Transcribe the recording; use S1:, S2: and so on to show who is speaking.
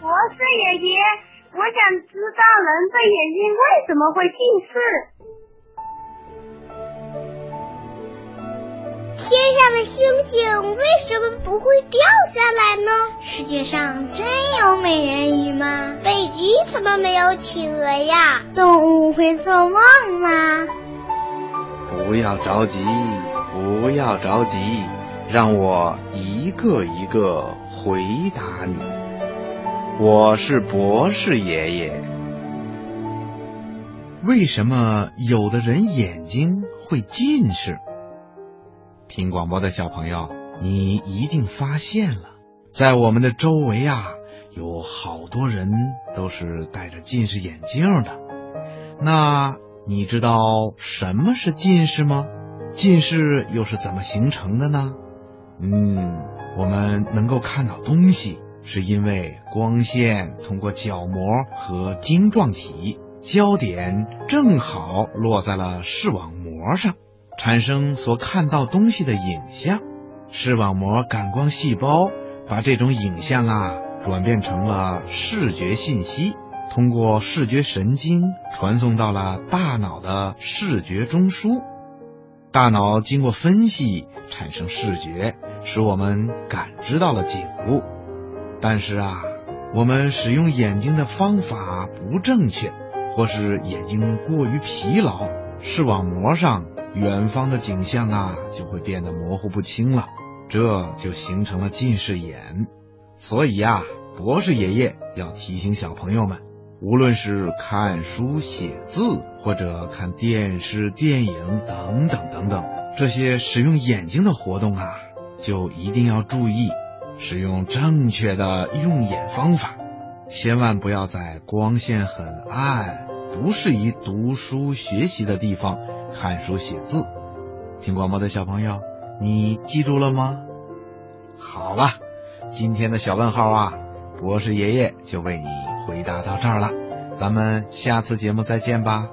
S1: 博士爷爷，我想知道人的眼睛为什么会近
S2: 视。天上的星星为什么不会掉下来呢？世界上真有美人鱼吗？北极怎么没有企鹅呀？动物会做梦吗？
S3: 不要着急，不要着急，让我一个一个回答你。我是博士爷爷。为什么有的人眼睛会近视？听广播的小朋友，你一定发现了，在我们的周围啊，有好多人都是戴着近视眼镜的。那你知道什么是近视吗？近视又是怎么形成的呢？嗯，我们能够看到东西，是因为光线通过角膜和晶状体，焦点正好落在了视网膜上，产生所看到东西的影像。视网膜感光细胞把这种影像啊转变成了视觉信息。通过视觉神经传送到了大脑的视觉中枢，大脑经过分析产生视觉，使我们感知到了景物。但是啊，我们使用眼睛的方法不正确，或是眼睛过于疲劳，视网膜上远方的景象啊就会变得模糊不清了，这就形成了近视眼。所以呀，博士爷爷要提醒小朋友们。无论是看书写字，或者看电视、电影等等等等，这些使用眼睛的活动啊，就一定要注意使用正确的用眼方法，千万不要在光线很暗、不适宜读书学习的地方看书写字。听广播的小朋友，你记住了吗？好了，今天的小问号啊，博士爷爷就为你。回答到这儿了，咱们下次节目再见吧。